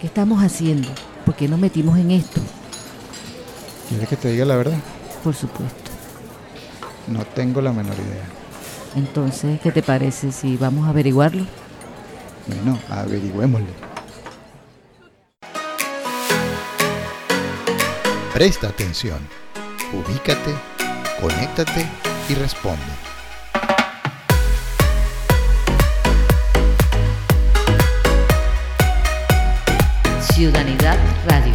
¿Qué estamos haciendo? ¿Por qué nos metimos en esto? ¿Quieres que te diga la verdad? Por supuesto. No tengo la menor idea. Entonces, ¿qué te parece si vamos a averiguarlo? Bueno, averigüémosle. Presta atención, ubícate, conéctate y responde. Ciudadanidad Radio.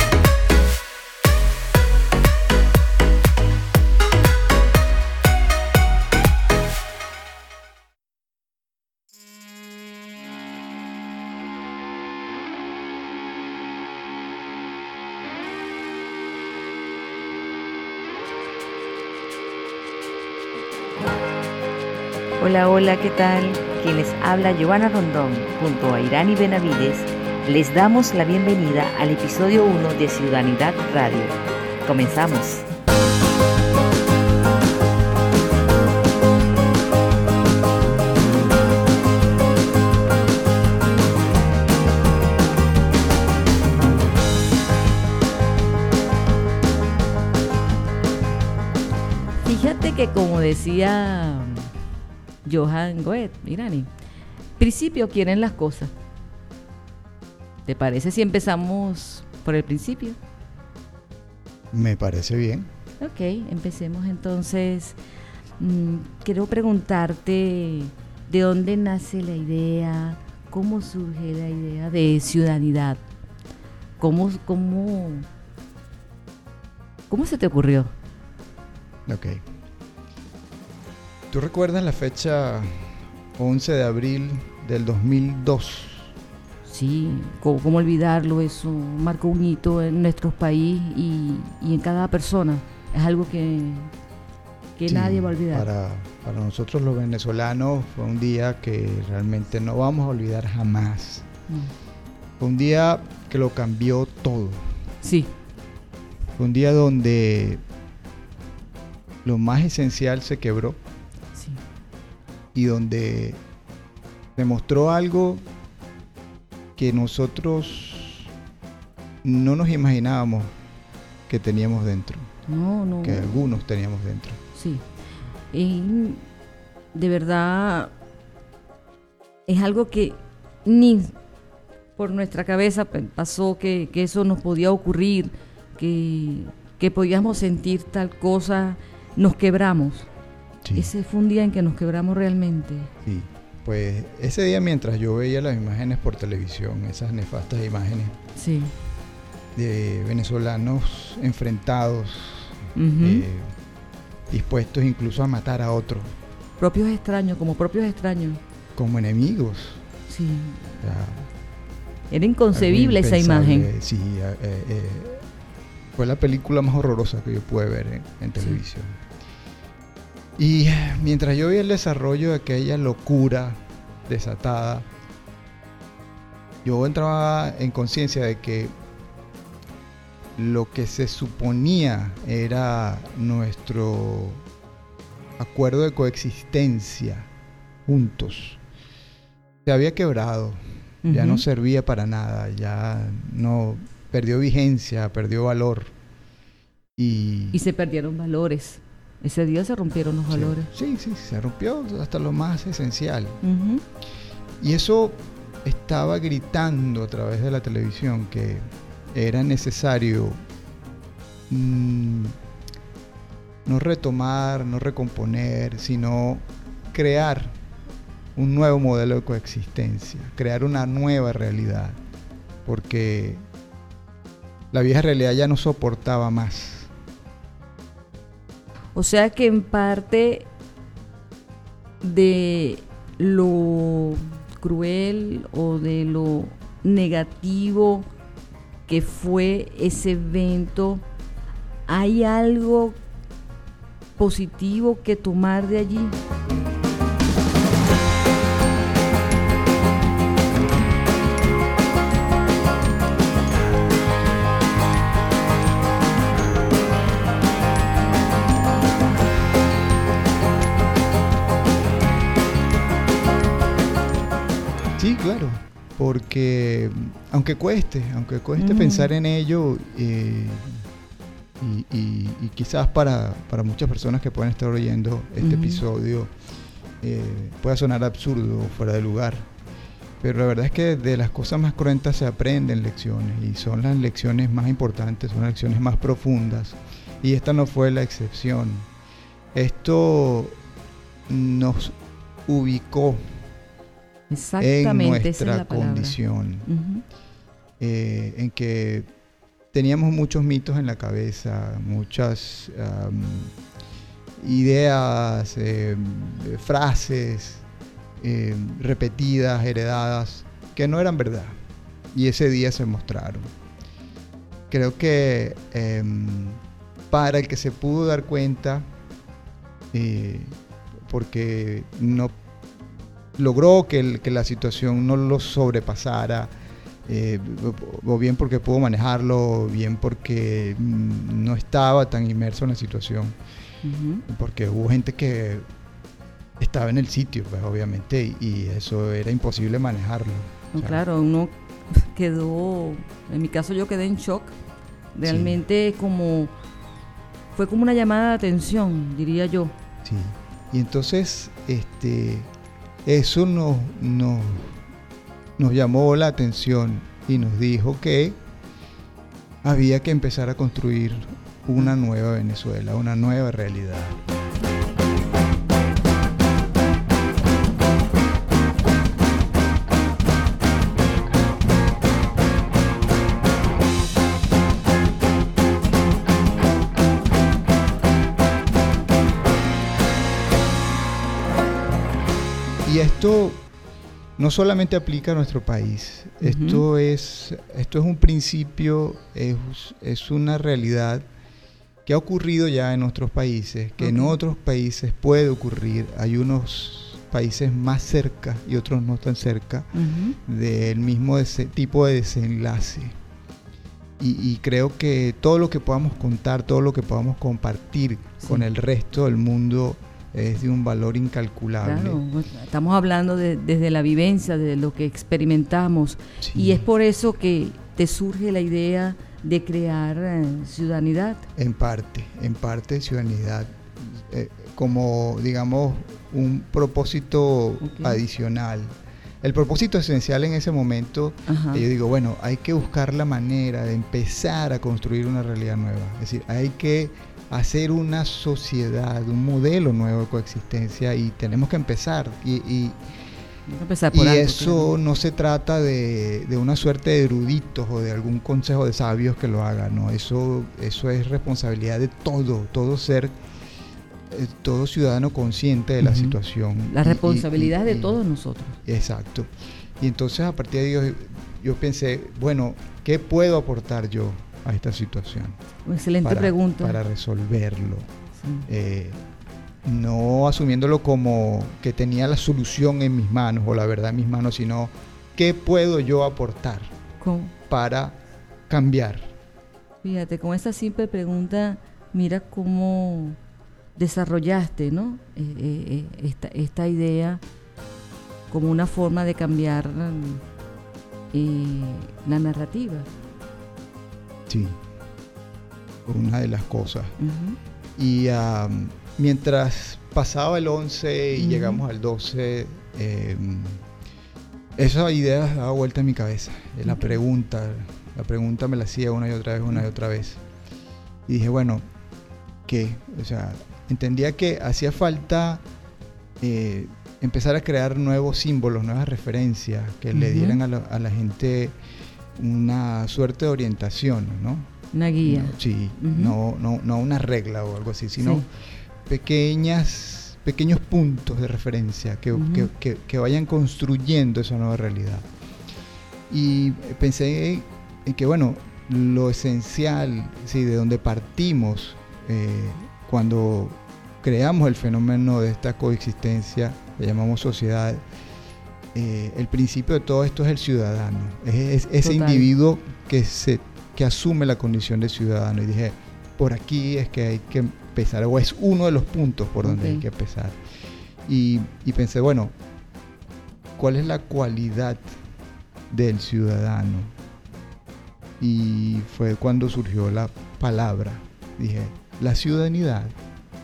Hola, hola, ¿qué tal? Quienes habla Giovanna Rondón junto a Irani Benavides les damos la bienvenida al episodio 1 de Ciudadanidad Radio. Comenzamos. Fíjate que como decía Johan Goethe, Irani, principio quieren las cosas. ¿Te parece si empezamos por el principio? Me parece bien. Ok, empecemos entonces. Mm, quiero preguntarte de dónde nace la idea, cómo surge la idea de ciudadanidad, cómo, cómo, cómo se te ocurrió. Ok. ¿Tú recuerdas la fecha 11 de abril del 2002? Sí, ¿cómo, cómo olvidarlo? Eso marcó un hito en nuestro país y, y en cada persona. Es algo que, que Sí, nadie va a olvidar. Para, para nosotros los venezolanos fue un día que realmente no vamos a olvidar jamás. Mm. Fue un día que lo cambió todo. Sí, Fue un día donde lo más esencial se quebró sí. y donde demostró algo que nosotros no nos imaginábamos que teníamos dentro, No, no. que algunos teníamos dentro. Sí. Y de verdad es algo que ni por nuestra cabeza pasó que, que eso nos podía ocurrir, que, que podíamos sentir tal cosa, nos quebramos. Sí. Ese fue un día en que nos quebramos realmente. Sí, pues ese día mientras yo veía las imágenes por televisión, esas nefastas imágenes Sí. de venezolanos enfrentados, eh, dispuestos incluso a matar a otros propios extraños, como propios extraños. como enemigos. Sí. O sea, Era inconcebible esa imagen. Sí, eh, eh, fue la película más horrorosa que yo pude ver en, en televisión. Y mientras yo vi el desarrollo de aquella locura desatada, yo entraba en conciencia de que lo que se suponía era nuestro acuerdo de coexistencia juntos se había quebrado ya no servía para nada, ya no perdió vigencia, perdió valor. Y, Y se perdieron valores. Ese día se rompieron los valores. Sí, sí, se rompió hasta lo más esencial. Y eso estaba gritando a través de la televisión que era necesario mm, no retomar, no recomponer, sino crear un nuevo modelo de coexistencia, crear una nueva realidad, porque la vieja realidad ya no soportaba más. O sea que en parte de lo cruel o de lo negativo que fue ese evento, hay algo positivo que tomar de allí. Sí, claro, porque aunque cueste, aunque cueste Mm. pensar en ello, eh, y, y- y quizás para, para muchas personas que pueden estar oyendo este episodio eh, pueda sonar absurdo o fuera de lugar. Pero la verdad es que de las cosas más cruentas se aprenden lecciones y son las lecciones más importantes, son las lecciones más profundas. Y esta no fue la excepción. Esto nos ubicó en Exactamente, esa es nuestra la condición, eh, en que teníamos muchos mitos en la cabeza, muchas ideas, eh, frases eh, repetidas, heredadas, que no eran verdad. Y ese día se mostraron. Creo que em, para el que se pudo dar cuenta, eh, porque no logró que, el- que la situación no lo sobrepasara, eh, o bien porque pudo manejarlo, o bien porque mm, no estaba tan inmerso en la situación, porque hubo gente que estaba en el sitio, pues obviamente, y, eso era imposible manejarlo. No, claro, uno quedó, en mi caso yo quedé en shock, realmente como, fue como una llamada de atención, diría yo. Sí. Y entonces, este, eso nos, nos, nos llamó la atención y nos dijo que había que empezar a construir una nueva Venezuela, una nueva realidad. Y esto no solamente aplica a nuestro país, esto, es, esto es un principio, es, es una realidad que ha ocurrido ya en otros países, que en otros países puede ocurrir. Hay unos países más cerca y otros no tan cerca del mismo tipo de desenlace. Y, y creo que todo lo que podamos contar, todo lo que podamos compartir Sí. con el resto del mundo es de un valor incalculable. Claro, estamos hablando de- desde la vivencia, de lo que experimentamos. Sí. Y es por eso que te surge la idea de crear eh, ciudadanidad. En parte, en parte ciudadanidad, eh, como digamos un propósito adicional. El propósito esencial en ese momento, Ajá. eh, yo digo, bueno, hay que buscar la manera de empezar a construir una realidad nueva. Es decir, hay que hacer una sociedad, un modelo nuevo de coexistencia y tenemos que empezar. Y, algo, eso claro. no se trata de, de una suerte de eruditos o de algún consejo de sabios que lo haga, no, eso, eso es responsabilidad de todo, todo ser, eh, todo ciudadano consciente de la situación. La responsabilidad y- de todos nosotros. Exacto. Y entonces a partir de ahí yo, yo pensé, bueno, ¿qué puedo aportar yo a esta situación? Excelente para, pregunta. Para resolverlo. Sí. Eh, no asumiéndolo como que tenía la solución en mis manos o la verdad en mis manos, sino qué puedo yo aportar para cambiar. Fíjate, con esta simple pregunta, mira cómo desarrollaste ¿no? Eh, eh, esta, esta idea como una forma de cambiar eh, la narrativa. Sí, una de las cosas. Y mientras pasaba el 11 y llegamos al 12, eh, esa idea daba vuelta en mi cabeza. La pregunta, la pregunta me la hacía una y otra vez, una y otra vez. Y dije, bueno, ¿qué? O sea, entendía que hacía falta eh, empezar a crear nuevos símbolos, nuevas referencias que le dieran a la, a la gente una suerte de orientación, ¿no? Una guía. No, sí, no, no, no una regla o algo así, sino Sí. pequeñas, pequeños puntos de referencia que, Ujú. que- que- que vayan construyendo esa nueva realidad. Y pensé en que, bueno, lo esencial, sí, de donde partimos eh, cuando creamos el fenómeno de esta coexistencia, que llamamos sociedad, eh, el principio de todo esto es el ciudadano, es, es- ese Total. individuo que, se, que asume la condición de ciudadano. Y dije, por aquí es que hay que empezar, o es uno de los puntos por donde hay que empezar. Y, y pensé, bueno, ¿cuál es la cualidad del ciudadano. Y fue cuando surgió la palabra. Dije, la ciudadanidad.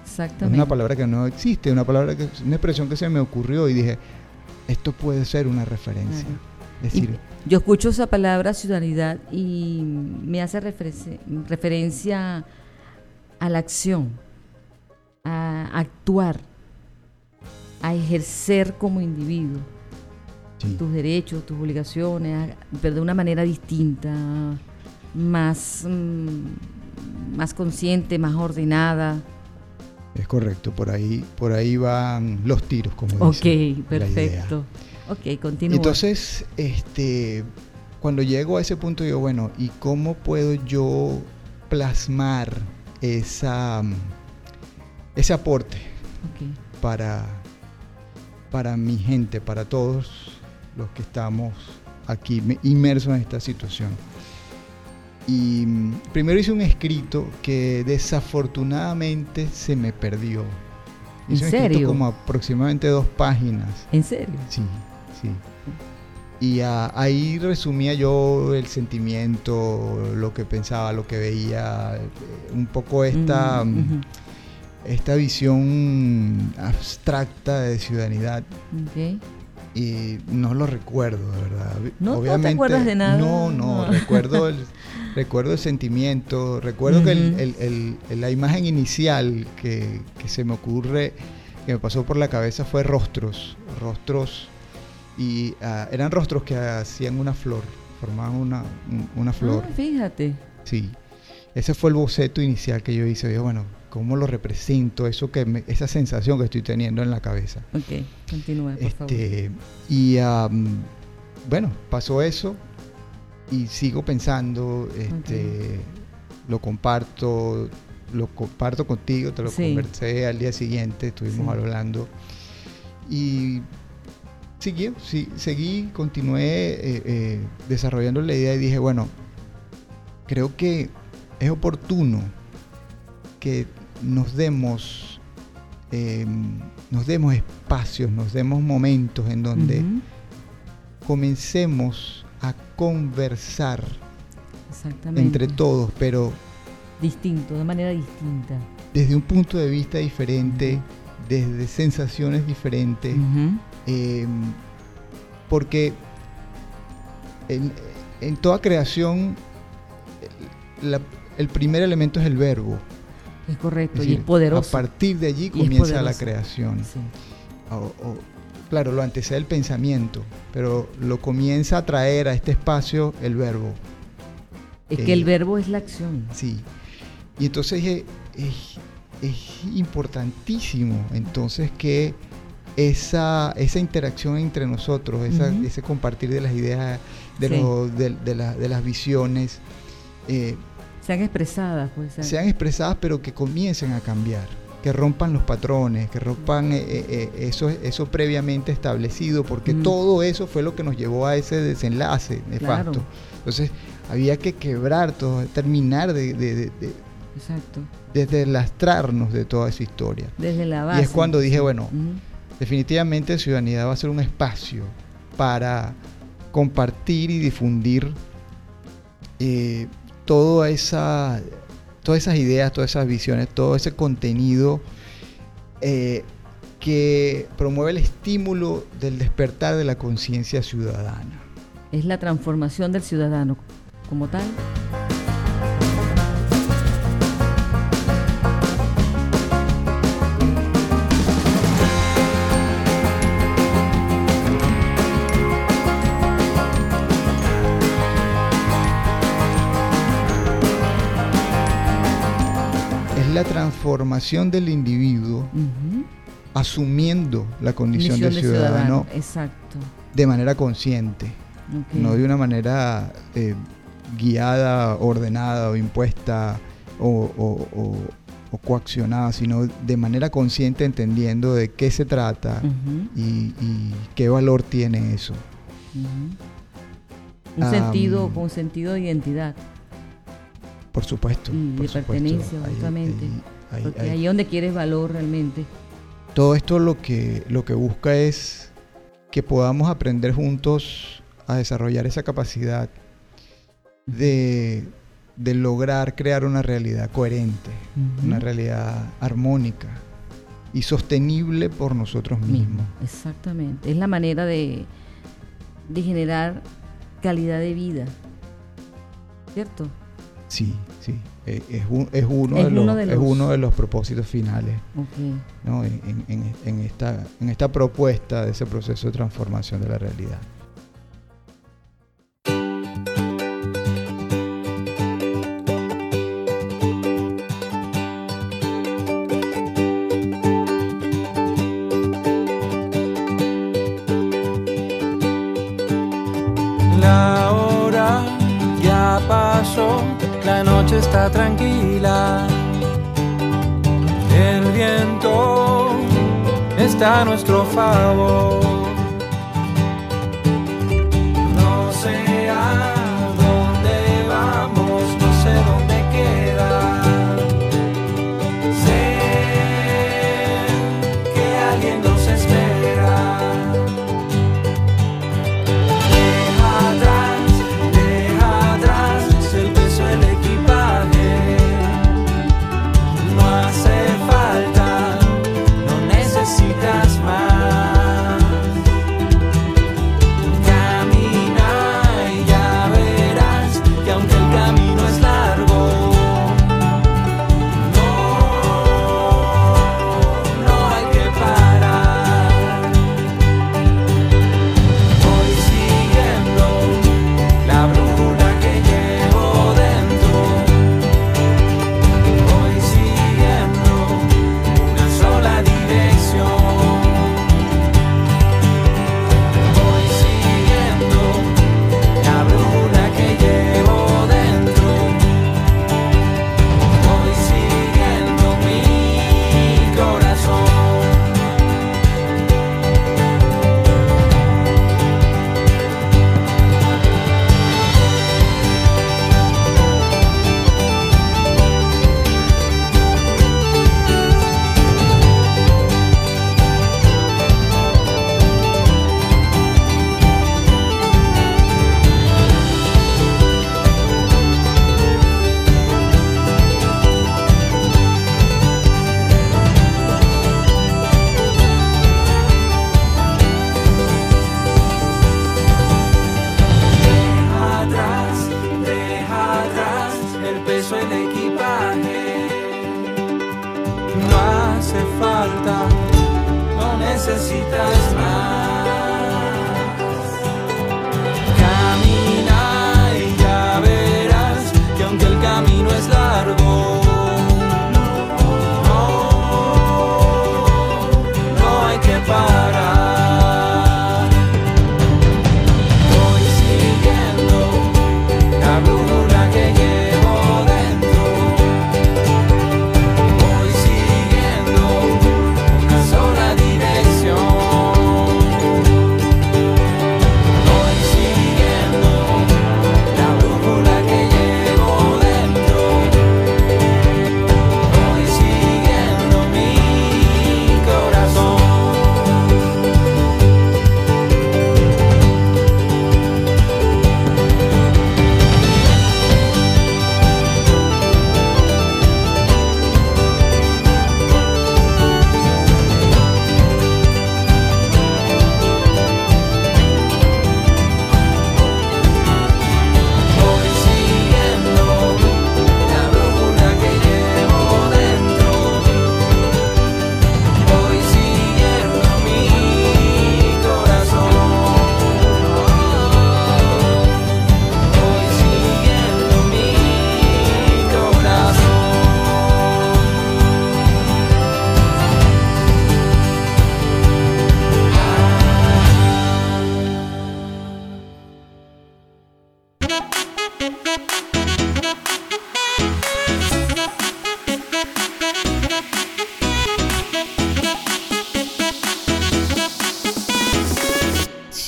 Es Exactamente. una palabra que no existe, una palabra que una expresión que se me ocurrió y dije, esto puede ser una referencia. Es decir, Yo escucho esa palabra ciudadanidad y me hace referencia, referencia a la acción, a actuar, a ejercer como individuo sí, tus derechos, tus obligaciones, pero de una manera distinta, más, mm, más consciente, más ordenada. Es correcto, por ahí, por ahí van los tiros, como Ok, dicen, perfecto. Ok, continúa. Entonces, este, cuando llego a ese punto, digo, bueno, ¿y cómo puedo yo plasmar esa, ese aporte para, para mi gente, para todos los que estamos aquí me- inmersos en esta situación? Y mm, primero hice un escrito que desafortunadamente se me perdió. ¿En Hice un escrito serio? como aproximadamente dos páginas. ¿En serio? Sí, sí. Y ah, ahí resumía yo el sentimiento, lo que pensaba, lo que veía, eh, un poco esta, Mm, esta visión abstracta de ciudadanidad. Ok. Y no lo recuerdo, de verdad. ¿No- no te acuerdas de nada? No, no, No. recuerdo el, recuerdo el sentimiento, recuerdo que el- el- la imagen inicial que, que se me ocurre, que me pasó por la cabeza fue rostros, rostros, y ah, eran rostros que hacían una flor, formaban una, un- una flor, Ah, fíjate. sí. Ese fue el boceto inicial que yo hice, digo, bueno, ¿cómo lo represento? Eso que me- esa sensación que estoy teniendo en la cabeza. Ok, continúa, por favor. Este, y am, bueno, pasó eso y sigo pensando, este, lo comparto, lo comparto contigo, te lo Sí. conversé al día siguiente, estuvimos Sí. hablando y seguí, sí, seguí continué eh, eh, desarrollando la idea y dije, bueno, creo que es oportuno que nos demos eh, nos demos espacios, nos demos momentos en donde comencemos a conversar entre todos, pero Distinto, de manera distinta. desde un punto de vista diferente, desde sensaciones diferentes, eh, porque en, en toda creación la- el primer elemento es el verbo. Es correcto, Es y es poderoso. A partir de allí comienza la creación. Sí. o- o- claro, lo antecede el pensamiento, pero lo comienza a traer a este espacio el verbo. Es Eh, que el verbo es la acción. Sí. Y entonces eh, es, es importantísimo entonces que esa, esa interacción entre nosotros, esa- ese compartir de las ideas, de, Sí. los- de- de la- de las visiones, eh, Sean expresadas, pues. sean- sean expresadas pero que comiencen a cambiar, que rompan los patrones, que rompan eh, eh, eh, eso, eso previamente establecido, porque Mm. todo eso fue lo que nos llevó a ese desenlace nefasto. Claro. Entonces había que quebrar todo, terminar de, de- de- de- Exacto. de deslastrarnos de toda esa historia. Desde la base. Y es cuando dije, bueno, definitivamente Ciudadanía va a ser un espacio para compartir y difundir eh, toda esa, todas esas ideas, todas esas visiones, todo ese contenido eh, que promueve el estímulo del despertar de la conciencia ciudadana. Es la transformación del ciudadano como tal. Transformación del individuo asumiendo la condición de ciudadano Exacto. de manera consciente. No de una manera eh, guiada, ordenada o impuesta o, o- o- o coaccionada, sino de manera consciente entendiendo de qué se trata y, y qué valor tiene eso. Un sentido, con sentido de identidad. Por supuesto. Y de supuesto. pertenencia, justamente. Ahí- Porque ahí- ahí es donde quieres valor realmente. Todo esto lo que, lo que busca es que podamos aprender juntos a desarrollar esa capacidad de, de lograr crear una realidad coherente, una realidad armónica y sostenible por nosotros mismos. Exactamente. Es la manera de, de generar calidad de vida. ¿Cierto? Sí, sí. eh, Es, un- es uno, Es de los, uno de es uno de los propósitos finales. ¿no? en- en- en esta, en esta propuesta de ese proceso de transformación de la realidad. Está tranquila. El viento está a nuestro favor.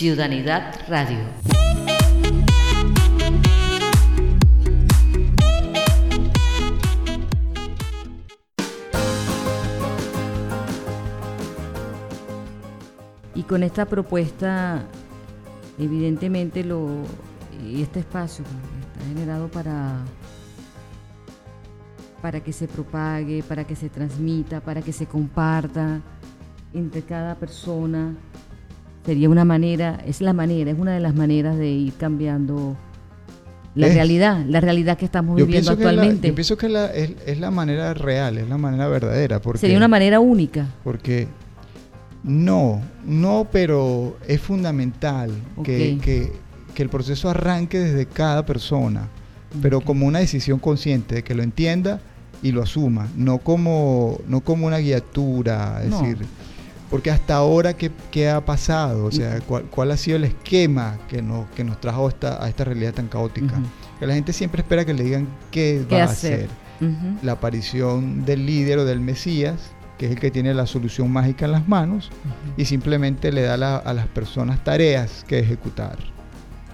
Ciudadanidad Radio. Y con esta propuesta evidentemente lo este espacio está generado para para que se propague, para que se transmita, para que se comparta entre cada persona. Sería una manera, es la manera, es una de las maneras de ir cambiando la Es- realidad, la realidad que estamos Yo viviendo que, la, actualmente. yo pienso que la- es, es la manera real, es la manera verdadera. Porque, Sería una manera única. porque no, no, pero es fundamental que, que- que el proceso arranque desde cada persona, pero como una decisión consciente, de que lo entienda y lo asuma, no como, no como una guiatura, es No. decir, porque hasta ahora, ¿qué, qué ha pasado? O sea, ¿cuál, cuál ha sido el esquema que nos, que nos trajo a esta, a esta realidad tan caótica? Que la gente siempre espera que le digan qué, ¿Qué va a hacer? La aparición del líder o del Mesías, que es el que tiene la solución mágica en las manos, y simplemente le da la- a las personas tareas que ejecutar,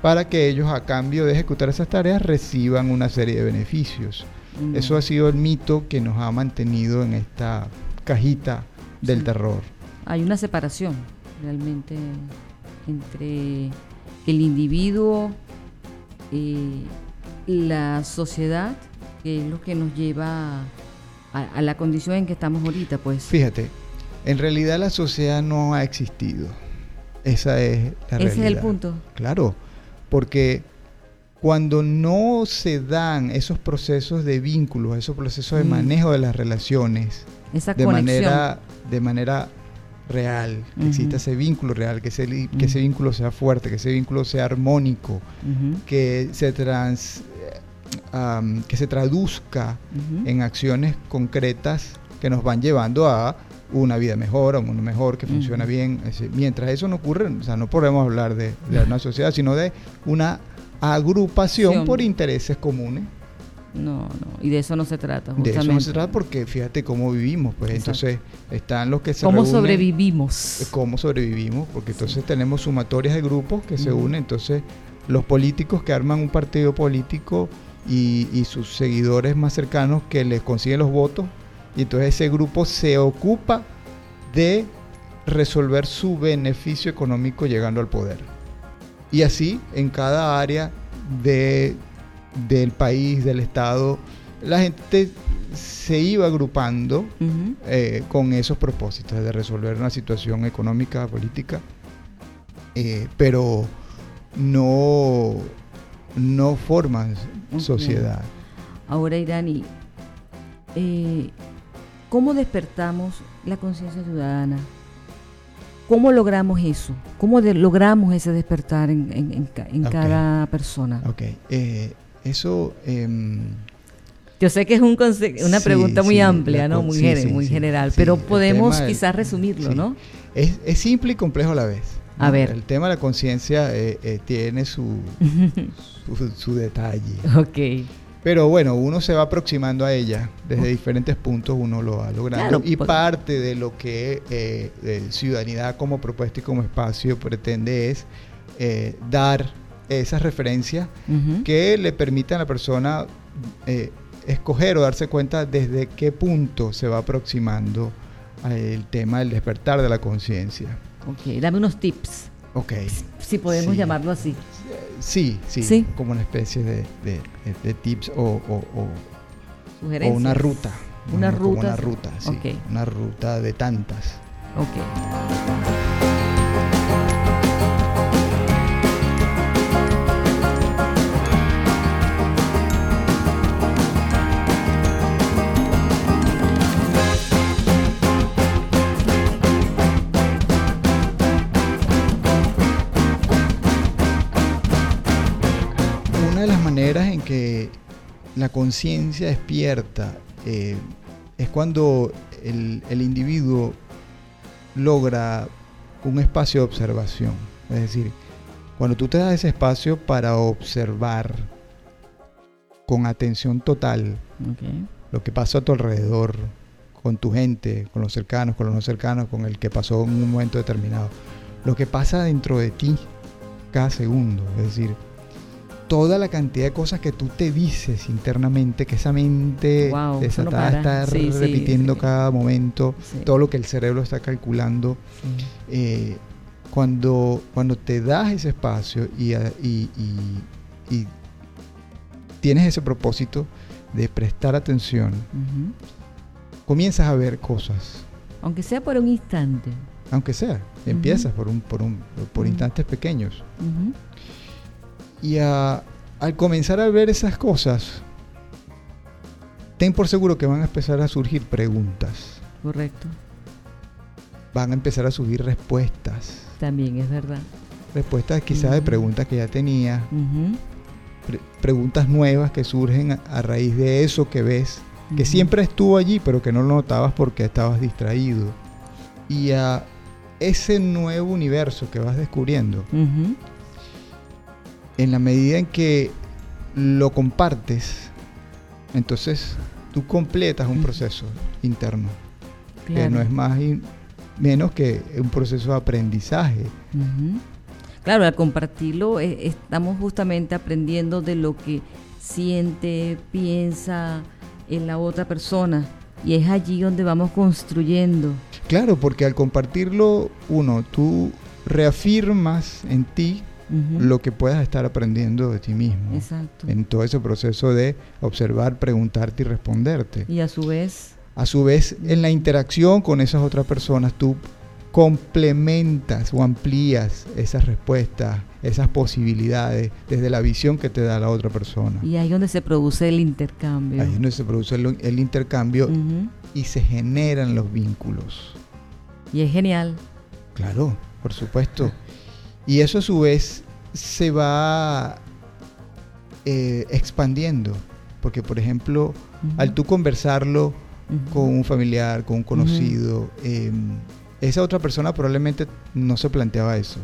para que ellos a cambio de ejecutar esas tareas reciban una serie de beneficios. Eso ha sido el mito que nos ha mantenido en esta cajita del Sí. terror. Hay una separación realmente entre el individuo y la sociedad, que es lo que nos lleva a, a la condición en que estamos ahorita, pues. Fíjate, en realidad la sociedad no ha existido. Esa es la Ese es el realidad. punto. Claro, porque cuando no se dan esos procesos de vínculos, esos procesos de Mm. manejo de las relaciones, Esa de conexión. manera, de manera real, que exista ese vínculo real, que ese, que ese vínculo sea fuerte, que ese vínculo sea armónico, que se trans, eh, que se traduzca en acciones concretas que nos van llevando a una vida mejor, a un mundo mejor, que funciona bien. Mientras eso no ocurre, o sea, no podemos hablar de, de una sociedad, sino de una agrupación por intereses comunes. No, no, y de eso no se trata. De eso no justamente. se trata porque fíjate cómo vivimos, pues Exacto. entonces están los que se ¿Cómo reúnen, sobrevivimos? eh, cómo sobrevivimos, porque entonces tenemos sumatorias de grupos que se unen, entonces los políticos que arman un partido político y, y sus seguidores más cercanos que les consiguen los votos, y entonces ese grupo se ocupa de resolver su beneficio económico llegando al poder. Y así en cada área de, del país, del Estado, la gente se iba agrupando eh, con esos propósitos de resolver una situación económica, política, eh, pero no, no forman sociedad. Ahora, Irani, eh, ¿cómo despertamos la conciencia ciudadana? ¿Cómo logramos eso? ¿Cómo de- logramos ese despertar en, en- en ca- en Ok. cada persona? Ok, eso... em, Yo sé que es un una Sí, pregunta muy sí, amplia, ¿no? Muy, sí, gene- sí, muy general, pero podemos del- quizás resumirlo. ¿no? es, es simple y complejo a la vez. A ver. El tema de la conciencia eh, eh, tiene su, su, su detalle. ok. Pero bueno, uno se va aproximando a ella desde diferentes puntos, uno lo va logrando. Claro, y parte de lo que eh, eh, Ciudadanidad como propuesta y como espacio pretende es eh, dar esas referencias Ujú. que le permitan a la persona eh, escoger o darse cuenta desde qué punto se va aproximando al tema del despertar de la conciencia. Ok, dame unos tips, Ok. si podemos Sí. llamarlo así. Sí, sí, Sí. como una especie de, de- de- tips o, o- o- o una ruta. Una Como ruta. Una ruta, sí. Ok. Una ruta de tantas. Ok. Que la conciencia despierta eh, es cuando el, el individuo logra un espacio de observación. Es decir, cuando tú te das ese espacio para observar con atención total lo que pasa a tu alrededor, con tu gente, con los cercanos, con los no cercanos, con el que pasó en un momento determinado. Lo que pasa dentro de ti cada segundo, es decir, toda la cantidad de cosas que tú te dices internamente, que esa mente Wow, eso no desatada está Sí, repitiendo sí. cada momento, todo lo que el cerebro está calculando, eh, cuando, cuando te das ese espacio y, a- y- y- y tienes ese propósito de prestar atención, comienzas a ver cosas, Aunque sea por un instante. aunque sea, empiezas por, un, por, un, por instantes pequeños. Y a- al comenzar a ver esas cosas, ten por seguro que van a empezar a surgir preguntas, Correcto. van a empezar a surgir respuestas, También es verdad. respuestas quizás de preguntas que ya pre- preguntas nuevas que surgen a, a raíz de eso que ves, que siempre estuvo allí, pero que no lo notabas porque estabas distraído. Y a ese nuevo universo que vas descubriendo. En la medida en que lo compartes, entonces tú completas un proceso interno, que no es más y menos que un proceso de aprendizaje. Claro, al compartirlo eh, estamos justamente aprendiendo de lo que siente, piensa en la otra persona y es allí donde vamos construyendo. Claro, porque al compartirlo, uno, tú reafirmas en ti Lo que puedas estar aprendiendo de ti mismo. Exacto. En todo ese proceso de observar, preguntarte y responderte. Y a su vez, A su vez, en la interacción con esas otras personas, tú complementas o amplías esas respuestas, esas posibilidades desde la visión que te da la otra persona. y ahí es donde se produce el intercambio. Ahí es donde se produce el, el intercambio y se generan los vínculos. Y es genial. Claro, por supuesto. Y eso a su vez se va eh, expandiendo. Porque, por ejemplo, al tú conversarlo con un familiar, con un conocido, eh, esa otra persona probablemente no se planteaba eso.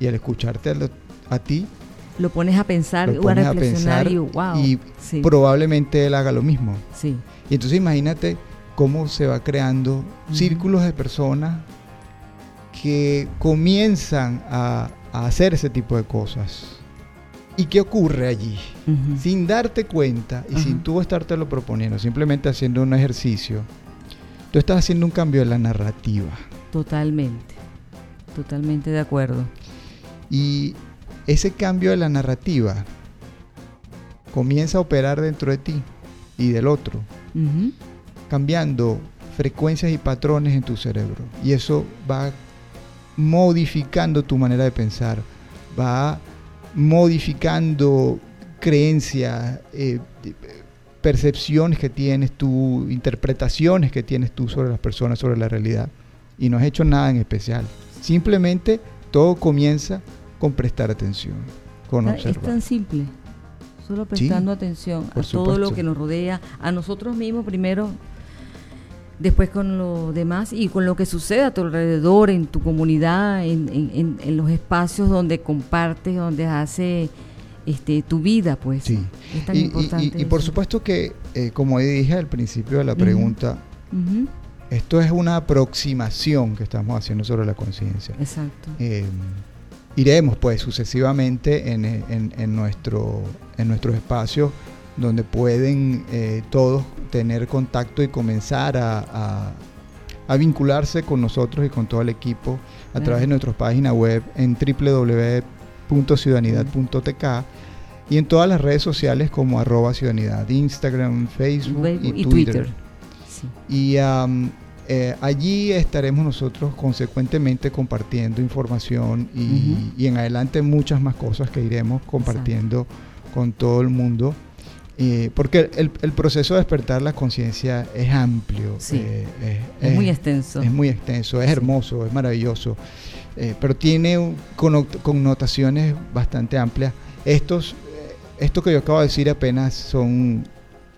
Y al escucharte a, lo- a ti, Lo pones a pensar Lo o a a reflexionar pensar y wow. y sí, probablemente él haga lo mismo. sí. Y entonces imagínate cómo se va creando círculos de personas que comienzan a, a hacer ese tipo de cosas. ¿Y qué ocurre allí? Sin darte cuenta y sin tú estártelo proponiendo, simplemente haciendo un ejercicio, tú estás haciendo un cambio de la narrativa. Totalmente. Totalmente de acuerdo. Y ese cambio de la narrativa comienza a operar dentro de ti y del otro, cambiando frecuencias y patrones en tu cerebro. Y eso va modificando tu manera de pensar, va modificando creencias, eh, percepciones que tienes tú, interpretaciones que tienes tú sobre las personas, sobre la realidad. Y no has hecho nada en especial. Simplemente todo comienza con prestar atención, con Ah, Es observar. tan simple. Solo prestando atención a todo lo que nos rodea, a nosotros mismos primero, después con lo demás y con lo que sucede a tu alrededor, en tu comunidad, en, en- los espacios donde compartes, donde hace este, tu vida, pues. Sí. Es tan Y, importante. y- y por supuesto que, eh, como dije al principio de la pregunta, esto es una aproximación que estamos haciendo sobre la conciencia. Exacto. Eh, iremos pues sucesivamente en, en- en nuestro, en nuestros espacios donde pueden eh, todos tener contacto y comenzar a, a- a vincularse con nosotros y con todo el equipo a través de nuestra página web en www.ciudadanidad.tk y en todas las redes sociales como arroba ciudadanidad, Instagram, Facebook y, y Twitter. Twitter. Sí. Y eh, allí estaremos nosotros consecuentemente compartiendo información y en adelante muchas más cosas que iremos compartiendo con todo el mundo. Eh, porque el, el proceso de despertar la conciencia es amplio, Sí. eh, eh, Es, muy extenso. es muy extenso, es Sí. hermoso, es maravilloso, eh, pero tiene connotaciones bastante amplias. Estos, eh, esto que yo acabo de decir apenas son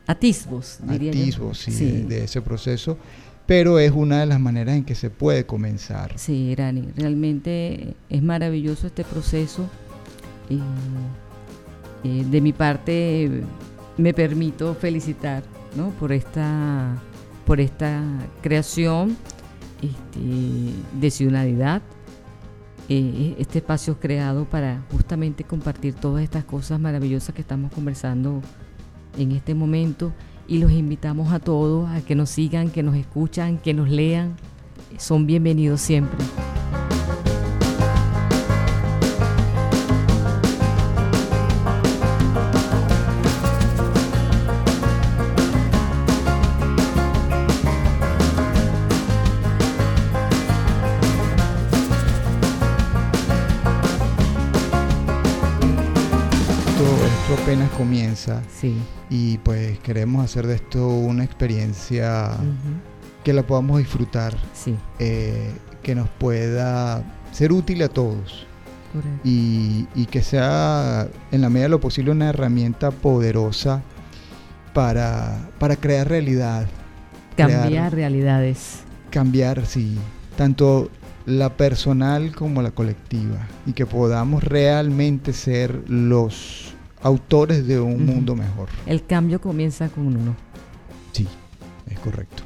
Atisbos, diría yo. atisbos sí, Sí. De, de ese proceso, pero es una de las maneras en que se puede comenzar. Sí, Irani, realmente es maravilloso este proceso. eh, de mi parte, eh, me permito felicitar ¿no? por, esta, por esta creación este, de ciudadanidad. Eh, este espacio es creado para justamente compartir todas estas cosas maravillosas que estamos conversando en este momento y los invitamos a todos a que nos sigan, que nos escuchan, que nos lean. Son bienvenidos siempre. Comienza Sí. y pues queremos hacer de esto una experiencia que la podamos disfrutar, Sí, eh, que nos pueda ser útil a todos correcto. y, y que sea en la medida de lo posible una herramienta poderosa para, para crear realidad, Cambiar crear- realidades. cambiar, sí, tanto la personal como la colectiva y que podamos realmente ser los autores de un mundo mejor. El cambio comienza con uno. Sí, es correcto.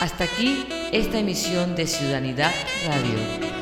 Hasta aquí esta emisión de Ciudadanidad Radio.